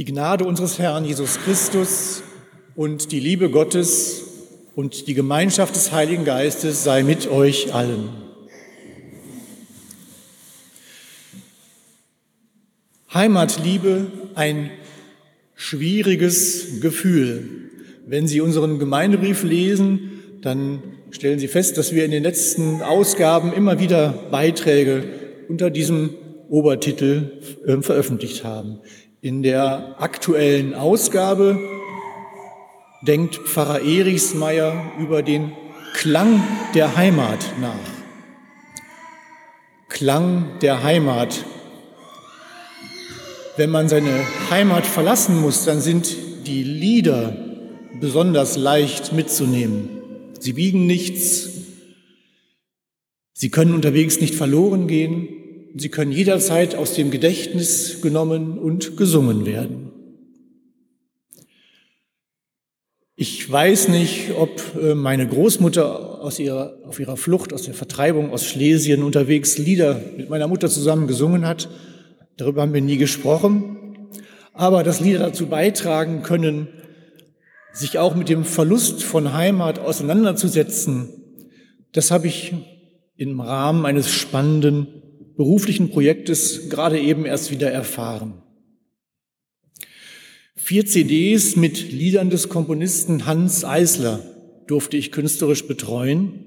Die Gnade unseres Herrn Jesus Christus und die Liebe Gottes und die Gemeinschaft des Heiligen Geistes sei mit euch allen. Heimatliebe, ein schwieriges Gefühl. Wenn Sie unseren Gemeindebrief lesen, dann stellen Sie fest, dass wir in den letzten Ausgaben immer wieder Beiträge unter diesem Obertitel äh, veröffentlicht haben. In der aktuellen Ausgabe denkt Pfarrer Erichsmeier über den Klang der Heimat nach. Klang der Heimat. Wenn man seine Heimat verlassen muss, dann sind die Lieder besonders leicht mitzunehmen. Sie wiegen nichts. Sie können unterwegs nicht verloren gehen. Sie können jederzeit aus dem Gedächtnis genommen und gesungen werden. Ich weiß nicht, ob äh, meine Großmutter aus ihrer, auf ihrer Flucht aus der Vertreibung aus Schlesien unterwegs Lieder mit meiner Mutter zusammen gesungen hat. Darüber haben wir nie gesprochen. Aber dass Lieder dazu beitragen können, sich auch mit dem Verlust von Heimat auseinanderzusetzen, das habe ich im Rahmen eines spannenden beruflichen Projektes gerade eben erst wieder erfahren. Vier CDs mit Liedern des Komponisten Hans Eisler durfte ich künstlerisch betreuen.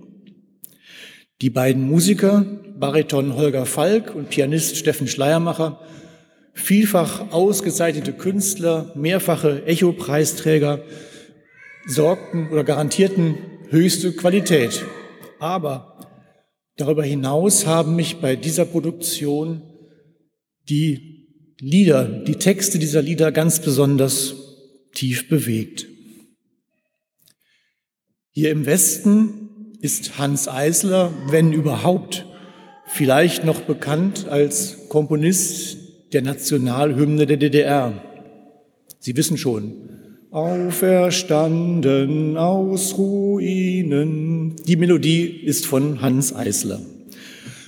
Die beiden Musiker, Bariton Holger Falk und Pianist Steffen Schleiermacher, vielfach ausgezeichnete Künstler, mehrfache Echo-Preisträger, sorgten oder garantierten höchste Qualität. Aber darüber hinaus haben mich bei dieser Produktion die Lieder, die Texte dieser Lieder ganz besonders tief bewegt. Hier im Westen ist Hans Eisler, wenn überhaupt, vielleicht noch bekannt als Komponist der Nationalhymne der DDR. Sie wissen schon, Auferstanden aus Ruinen. Die Melodie ist von Hans Eisler.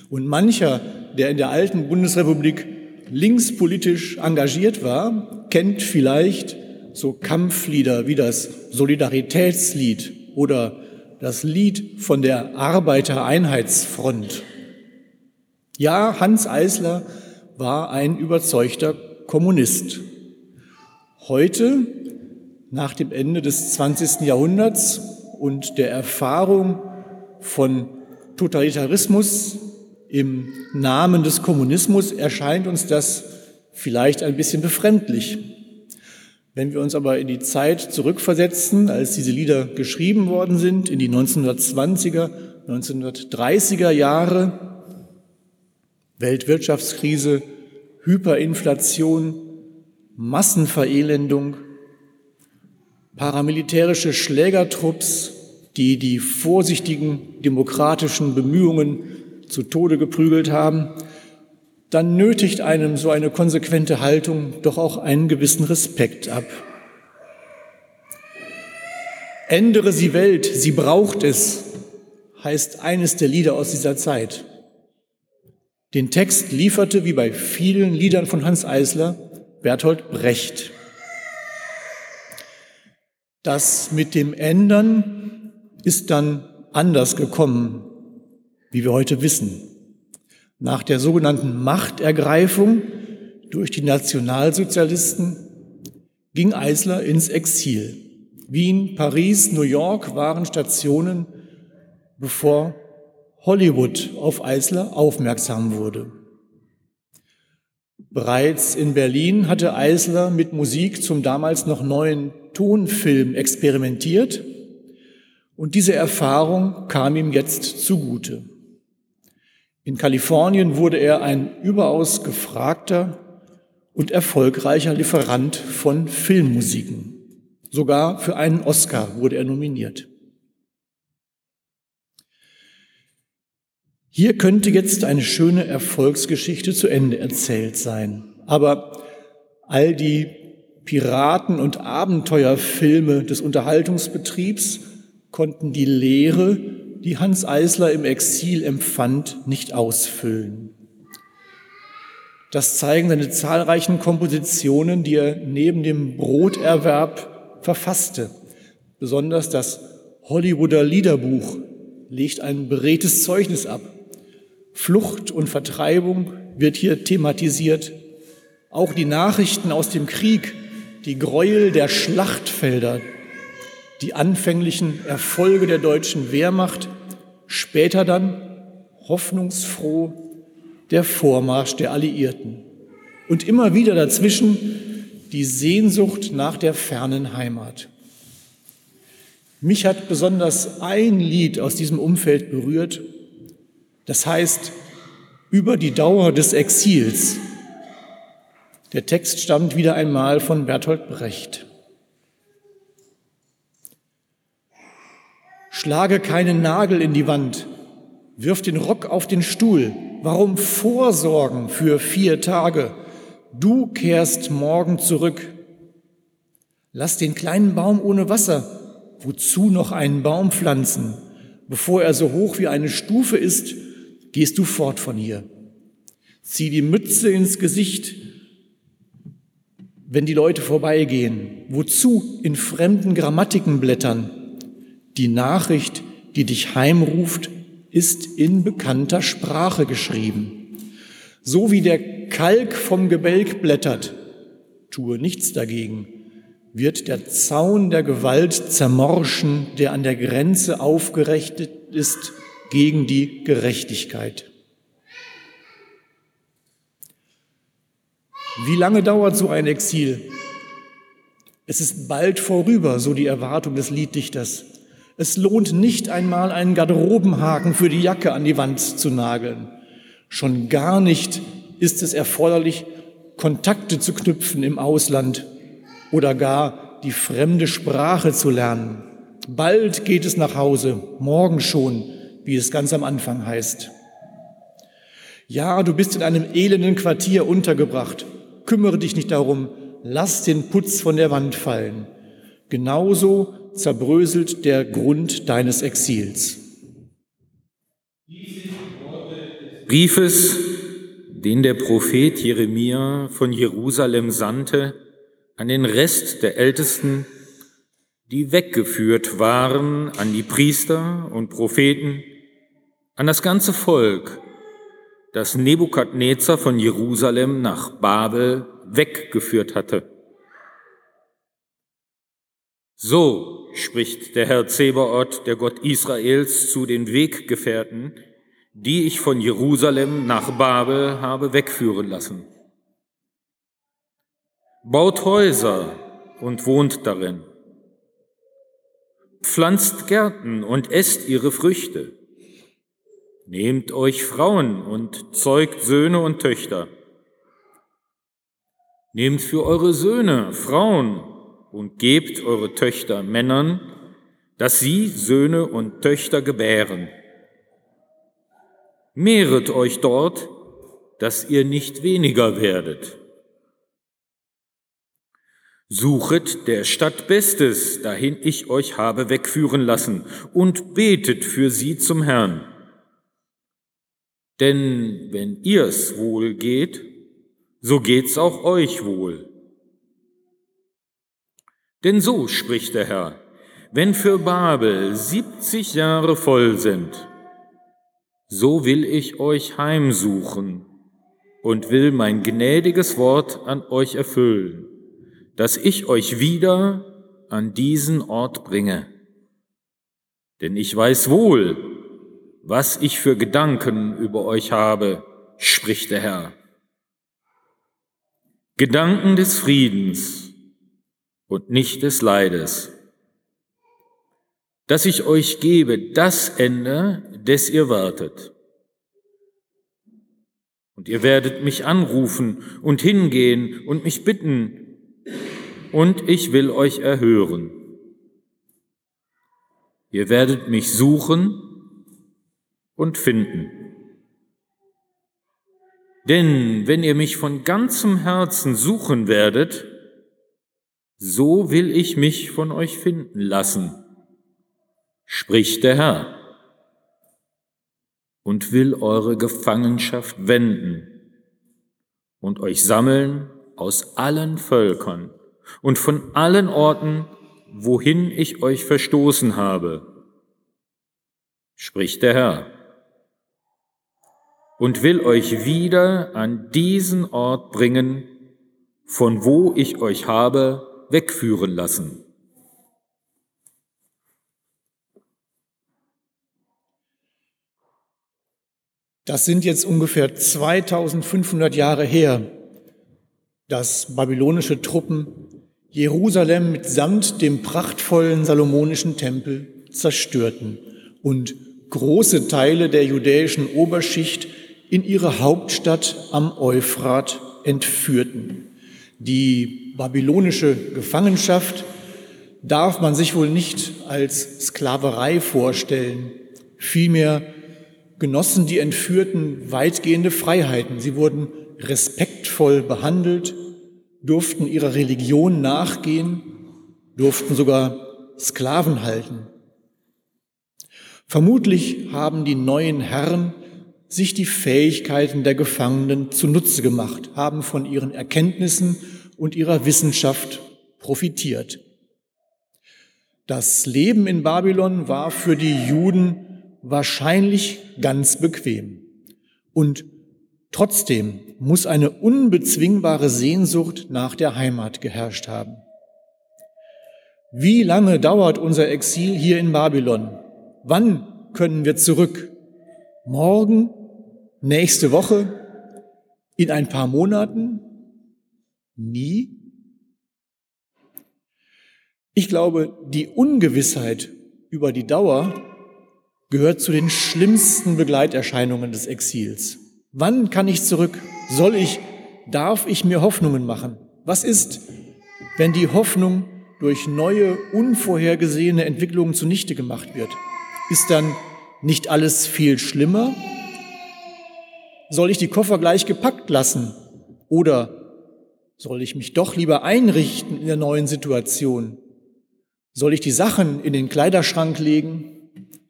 Und mancher, der in der alten Bundesrepublik linkspolitisch engagiert war, kennt vielleicht so Kampflieder wie das Solidaritätslied oder das Lied von der Arbeitereinheitsfront. Ja, Hans Eisler war ein überzeugter Kommunist. Heute nach dem Ende des 20. Jahrhunderts und der Erfahrung von Totalitarismus im Namen des Kommunismus erscheint uns das vielleicht ein bisschen befremdlich. Wenn wir uns aber in die Zeit zurückversetzen, als diese Lieder geschrieben worden sind, in die 1920er, 1930er Jahre, Weltwirtschaftskrise, Hyperinflation, Massenverelendung, paramilitärische Schlägertrupps, die die vorsichtigen demokratischen Bemühungen zu Tode geprügelt haben, dann nötigt einem so eine konsequente Haltung doch auch einen gewissen Respekt ab. Ändere sie Welt, sie braucht es, heißt eines der Lieder aus dieser Zeit. Den Text lieferte, wie bei vielen Liedern von Hans Eisler, Bertolt Brecht. Das mit dem Ändern ist dann anders gekommen, wie wir heute wissen. Nach der sogenannten Machtergreifung durch die Nationalsozialisten ging Eisler ins Exil. Wien, Paris, New York waren Stationen, bevor Hollywood auf Eisler aufmerksam wurde. Bereits in Berlin hatte Eisler mit Musik zum damals noch neuen Tonfilm experimentiert und diese Erfahrung kam ihm jetzt zugute. In Kalifornien wurde er ein überaus gefragter und erfolgreicher Lieferant von Filmmusiken. Sogar für einen Oscar wurde er nominiert. Hier könnte jetzt eine schöne Erfolgsgeschichte zu Ende erzählt sein. Aber all die Piraten- und Abenteuerfilme des Unterhaltungsbetriebs konnten die Lehre, die Hans Eisler im Exil empfand, nicht ausfüllen. Das zeigen seine zahlreichen Kompositionen, die er neben dem Broterwerb verfasste. Besonders das Hollywooder Liederbuch legt ein beredtes Zeugnis ab. Flucht und Vertreibung wird hier thematisiert. Auch die Nachrichten aus dem Krieg, die Gräuel der Schlachtfelder, die anfänglichen Erfolge der deutschen Wehrmacht, später dann hoffnungsfroh der Vormarsch der Alliierten. Und immer wieder dazwischen die Sehnsucht nach der fernen Heimat. Mich hat besonders ein Lied aus diesem Umfeld berührt. Das heißt, über die Dauer des Exils. Der Text stammt wieder einmal von Bertolt Brecht. Schlage keinen Nagel in die Wand, wirf den Rock auf den Stuhl. Warum Vorsorgen für vier Tage? Du kehrst morgen zurück. Lass den kleinen Baum ohne Wasser. Wozu noch einen Baum pflanzen? Bevor er so hoch wie eine Stufe ist, gehst du fort von hier. Zieh die Mütze ins Gesicht, wenn die Leute vorbeigehen. Wozu in fremden Grammatiken blättern? Die Nachricht, die dich heimruft, ist in bekannter Sprache geschrieben. So wie der Kalk vom Gebälk blättert, tue nichts dagegen, wird der Zaun der Gewalt zermorschen, der an der Grenze aufgerichtet ist gegen die Gerechtigkeit. Wie lange dauert so ein Exil? Es ist bald vorüber, so die Erwartung des Lieddichters. Es lohnt nicht einmal einen Garderobenhaken für die Jacke an die Wand zu nageln. Schon gar nicht ist es erforderlich, Kontakte zu knüpfen im Ausland oder gar die fremde Sprache zu lernen. Bald geht es nach Hause, morgen schon, wie es ganz am Anfang heißt. Ja, du bist in einem elenden Quartier untergebracht. Kümmere dich nicht darum, lass den Putz von der Wand fallen. Genauso zerbröselt der Grund deines Exils. Briefes, den der Prophet Jeremia von Jerusalem sandte an den Rest der Ältesten, die weggeführt waren, an die Priester und Propheten, an das ganze Volk, das Nebukadnezar von Jerusalem nach Babel weggeführt hatte. So spricht der Herr Zebaoth, der Gott Israels, zu den Weggefährten, die ich von Jerusalem nach Babel habe wegführen lassen. Baut Häuser und wohnt darin. Pflanzt Gärten und esst ihre Früchte. Nehmt euch Frauen und zeugt Söhne und Töchter. Nehmt für eure Söhne Frauen und gebt eure Töchter Männern, dass sie Söhne und Töchter gebären. Mehret euch dort, dass ihr nicht weniger werdet. Suchet der Stadt Bestes, dahin ich euch habe wegführen lassen, und betet für sie zum Herrn. Denn wenn ihr's wohl geht, so geht's auch euch wohl. Denn so spricht der Herr, wenn für Babel siebzig Jahre voll sind, so will ich euch heimsuchen und will mein gnädiges Wort an euch erfüllen, dass ich euch wieder an diesen Ort bringe. Denn ich weiß wohl, was ich für Gedanken über euch habe, spricht der Herr. Gedanken des Friedens und nicht des Leides, dass ich euch gebe das Ende, des ihr wartet. Und ihr werdet mich anrufen und hingehen und mich bitten, und ich will euch erhören. Ihr werdet mich suchen und finden. Denn wenn ihr mich von ganzem Herzen suchen werdet, so will ich mich von euch finden lassen, spricht der Herr, und will eure Gefangenschaft wenden und euch sammeln aus allen Völkern und von allen Orten, wohin ich euch verstoßen habe, spricht der Herr, und will euch wieder an diesen Ort bringen, von wo ich euch habe wegführen lassen. Das sind jetzt ungefähr 2500 Jahre her, dass babylonische Truppen Jerusalem mitsamt dem prachtvollen salomonischen Tempel zerstörten und große Teile der judäischen Oberschicht in ihre Hauptstadt am Euphrat entführten. Die babylonische Gefangenschaft darf man sich wohl nicht als Sklaverei vorstellen. Vielmehr genossen die Entführten weitgehende Freiheiten. Sie wurden respektvoll behandelt, durften ihrer Religion nachgehen, durften sogar Sklaven halten. Vermutlich haben die neuen Herren sich die Fähigkeiten der Gefangenen zunutze gemacht, haben von ihren Erkenntnissen und ihrer Wissenschaft profitiert. Das Leben in Babylon war für die Juden wahrscheinlich ganz bequem. Und trotzdem muss eine unbezwingbare Sehnsucht nach der Heimat geherrscht haben. Wie lange dauert unser Exil hier in Babylon? Wann können wir zurück? Morgen? Nächste Woche? In ein paar Monaten? Nie? Ich glaube, die Ungewissheit über die Dauer gehört zu den schlimmsten Begleiterscheinungen des Exils. Wann kann ich zurück? Soll ich, darf ich mir Hoffnungen machen? Was ist, wenn die Hoffnung durch neue, unvorhergesehene Entwicklungen zunichte gemacht wird? Ist dann nicht alles viel schlimmer? Soll ich die Koffer gleich gepackt lassen? Oder soll ich mich doch lieber einrichten in der neuen Situation? Soll ich die Sachen in den Kleiderschrank legen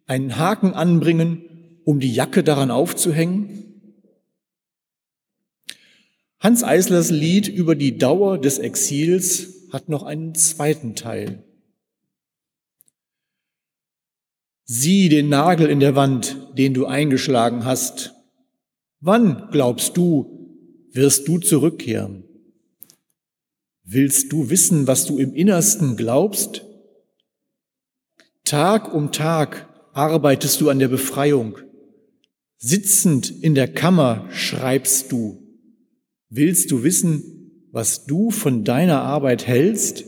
einen Haken anbringen, um die Jacke daran aufzuhängen? Hans Eislers Lied über die Dauer des Exils hat noch einen zweiten Teil. Sieh den Nagel in der Wand, den du eingeschlagen hast. Wann, glaubst du, wirst du zurückkehren? Willst du wissen, was du im Innersten glaubst? Tag um Tag arbeitest du an der Befreiung. Sitzend in der Kammer schreibst du. Willst du wissen, was du von deiner Arbeit hältst?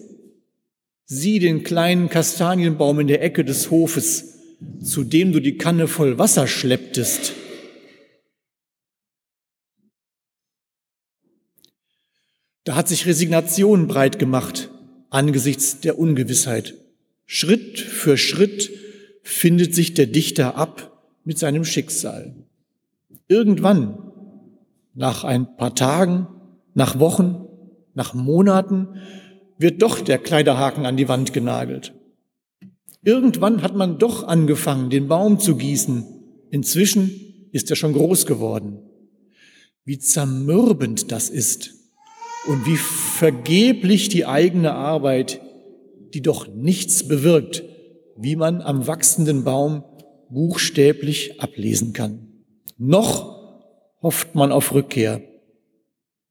Sieh den kleinen Kastanienbaum in der Ecke des Hofes, zu dem du die Kanne voll Wasser schlepptest. Da hat sich Resignation breit gemacht angesichts der Ungewissheit. Schritt für Schritt findet sich der Dichter ab mit seinem Schicksal. Irgendwann, nach ein paar Tagen, nach Wochen, nach Monaten, wird doch der Kleiderhaken an die Wand genagelt. Irgendwann hat man doch angefangen, den Baum zu gießen. Inzwischen ist er schon groß geworden. Wie zermürbend das ist und wie vergeblich die eigene Arbeit, die doch nichts bewirkt, wie man am wachsenden Baum buchstäblich ablesen kann. Noch hofft man auf Rückkehr.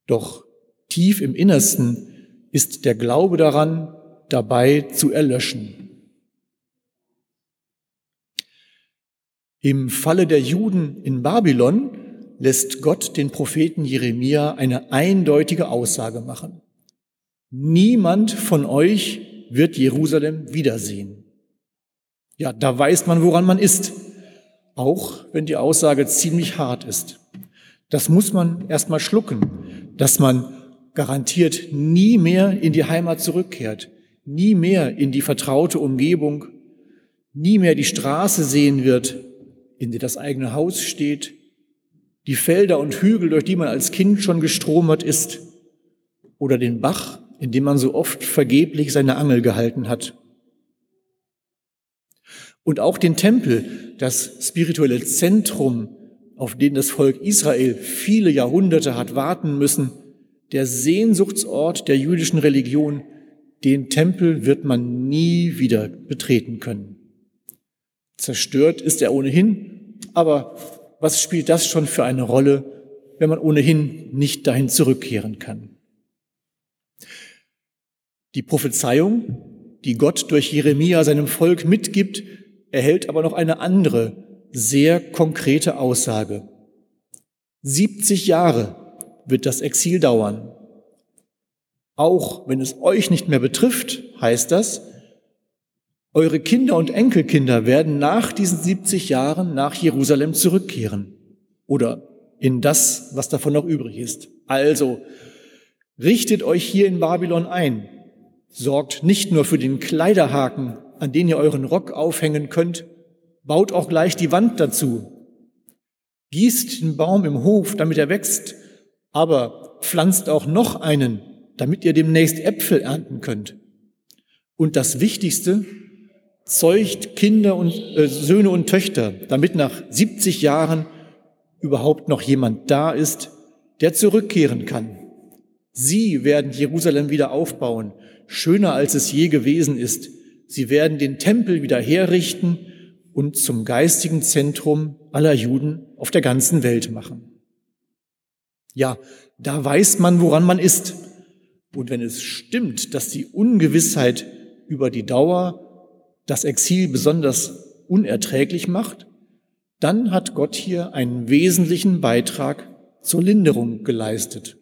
Doch tief im Innersten ist der Glaube daran dabei zu erlöschen. Im Falle der Juden in Babylon lässt Gott den Propheten Jeremia eine eindeutige Aussage machen. Niemand von euch wird Jerusalem wiedersehen. Ja, da weiß man, woran man ist, auch wenn die Aussage ziemlich hart ist. Das muss man erstmal schlucken, dass man garantiert nie mehr in die Heimat zurückkehrt, nie mehr in die vertraute Umgebung, nie mehr die Straße sehen wird, in der das eigene Haus steht, die Felder und Hügel, durch die man als Kind schon gestromert ist, oder den Bach, in dem man so oft vergeblich seine Angel gehalten hat. Und auch den Tempel, das spirituelle Zentrum, auf den das Volk Israel viele Jahrhunderte hat warten müssen, der Sehnsuchtsort der jüdischen Religion, den Tempel wird man nie wieder betreten können. Zerstört ist er ohnehin, aber was spielt das schon für eine Rolle, wenn man ohnehin nicht dahin zurückkehren kann? Die Prophezeiung, die Gott durch Jeremia seinem Volk mitgibt, erhält aber noch eine andere, sehr konkrete Aussage. 70 Jahre wird das Exil dauern. Auch wenn es euch nicht mehr betrifft, heißt das, eure Kinder und Enkelkinder werden nach diesen 70 Jahren nach Jerusalem zurückkehren oder in das, was davon noch übrig ist. Also, richtet euch hier in Babylon ein, sorgt nicht nur für den Kleiderhaken, an den ihr euren Rock aufhängen könnt, baut auch gleich die Wand dazu. Gießt den Baum im Hof, damit er wächst, aber pflanzt auch noch einen, damit ihr demnächst Äpfel ernten könnt. Und das Wichtigste, zeugt Kinder und äh, Söhne und Töchter, damit nach 70 Jahren überhaupt noch jemand da ist, der zurückkehren kann. Sie werden Jerusalem wieder aufbauen, schöner als es je gewesen ist. Sie werden den Tempel wieder herrichten und zum geistigen Zentrum aller Juden auf der ganzen Welt machen. Ja, da weiß man, woran man ist. Und wenn es stimmt, dass die Ungewissheit über die Dauer das Exil besonders unerträglich macht, dann hat Gott hier einen wesentlichen Beitrag zur Linderung geleistet.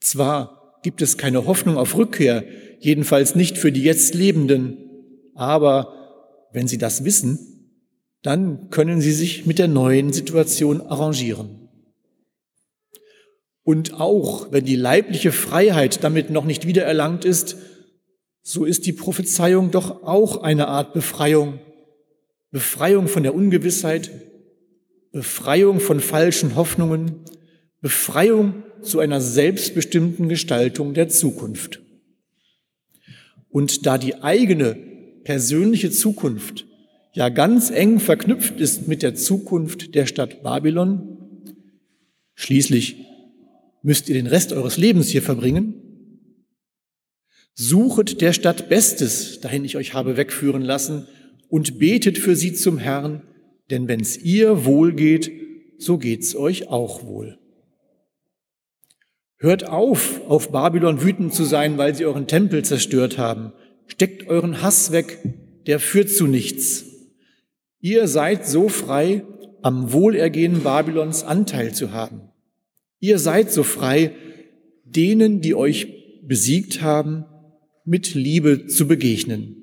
Zwar gibt es keine Hoffnung auf Rückkehr, jedenfalls nicht für die jetzt Lebenden, aber wenn Sie das wissen, dann können Sie sich mit der neuen Situation arrangieren. Und auch wenn die leibliche Freiheit damit noch nicht wiedererlangt ist, so ist die Prophezeiung doch auch eine Art Befreiung Befreiung von der Ungewissheit, Befreiung von falschen Hoffnungen, Befreiung zu einer selbstbestimmten Gestaltung der Zukunft. Und da die eigene persönliche Zukunft ja ganz eng verknüpft ist mit der Zukunft der Stadt Babylon, schließlich müsst ihr den Rest eures Lebens hier verbringen, suchet der Stadt Bestes, dahin ich euch habe wegführen lassen, und betet für sie zum Herrn, denn wenn's ihr wohl geht, so geht's euch auch wohl. Hört auf, auf Babylon wütend zu sein, weil sie euren Tempel zerstört haben. Steckt euren Hass weg, der führt zu nichts. Ihr seid so frei, am Wohlergehen Babylons Anteil zu haben. Ihr seid so frei, denen, die euch besiegt haben, mit Liebe zu begegnen.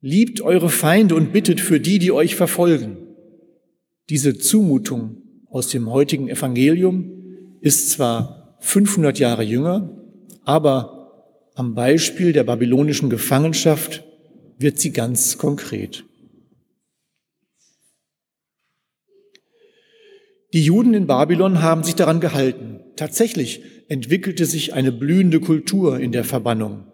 Liebt eure Feinde und bittet für die, die euch verfolgen. Diese Zumutung aus dem heutigen Evangelium ist zwar 500 Jahre jünger, aber am Beispiel der babylonischen Gefangenschaft wird sie ganz konkret. Die Juden in Babylon haben sich daran gehalten. Tatsächlich entwickelte sich eine blühende Kultur in der Verbannung.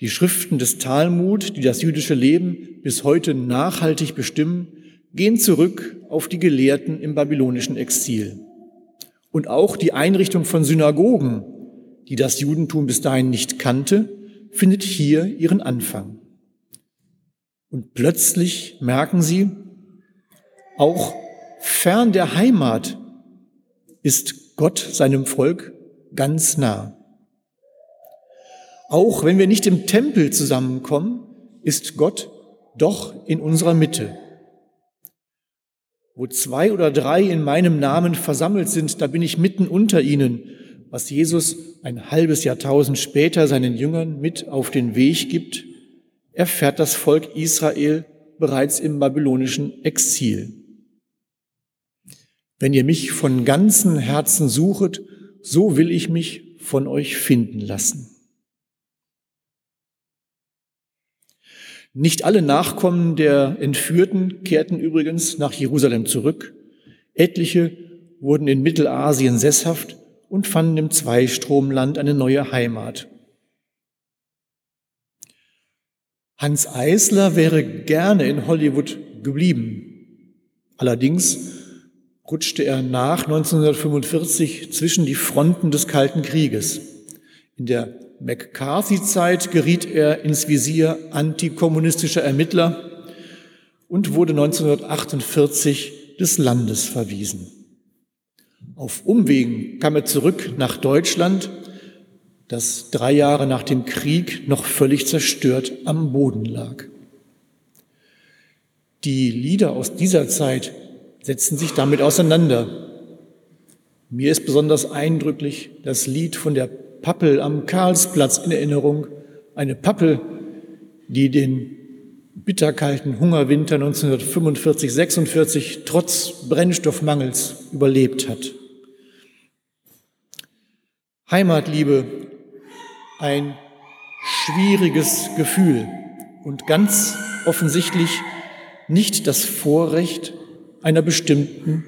Die Schriften des Talmud, die das jüdische Leben bis heute nachhaltig bestimmen, gehen zurück auf die Gelehrten im babylonischen Exil. Und auch die Einrichtung von Synagogen, die das Judentum bis dahin nicht kannte, findet hier ihren Anfang. Und plötzlich merken sie, auch fern der Heimat ist Gott seinem Volk ganz nah. Auch wenn wir nicht im Tempel zusammenkommen, ist Gott doch in unserer Mitte. Wo zwei oder drei in meinem Namen versammelt sind, da bin ich mitten unter ihnen, was Jesus ein halbes Jahrtausend später seinen Jüngern mit auf den Weg gibt, erfährt das Volk Israel bereits im babylonischen Exil. Wenn ihr mich von ganzem Herzen suchet, so will ich mich von euch finden lassen. Nicht alle Nachkommen der Entführten kehrten übrigens nach Jerusalem zurück. Etliche wurden in Mittelasien sesshaft und fanden im Zweistromland eine neue Heimat. Hans Eisler wäre gerne in Hollywood geblieben. Allerdings rutschte er nach 1945 zwischen die Fronten des Kalten Krieges. In der McCarthy-Zeit geriet er ins Visier antikommunistischer Ermittler und wurde 1948 des Landes verwiesen. Auf Umwegen kam er zurück nach Deutschland, das drei Jahre nach dem Krieg noch völlig zerstört am Boden lag. Die Lieder aus dieser Zeit setzen sich damit auseinander. Mir ist besonders eindrücklich das Lied von der Pappel am Karlsplatz in Erinnerung. Eine Pappel, die den bitterkalten Hungerwinter 1945-46 trotz Brennstoffmangels überlebt hat. Heimatliebe, ein schwieriges Gefühl und ganz offensichtlich nicht das Vorrecht einer bestimmten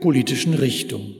politischen Richtung.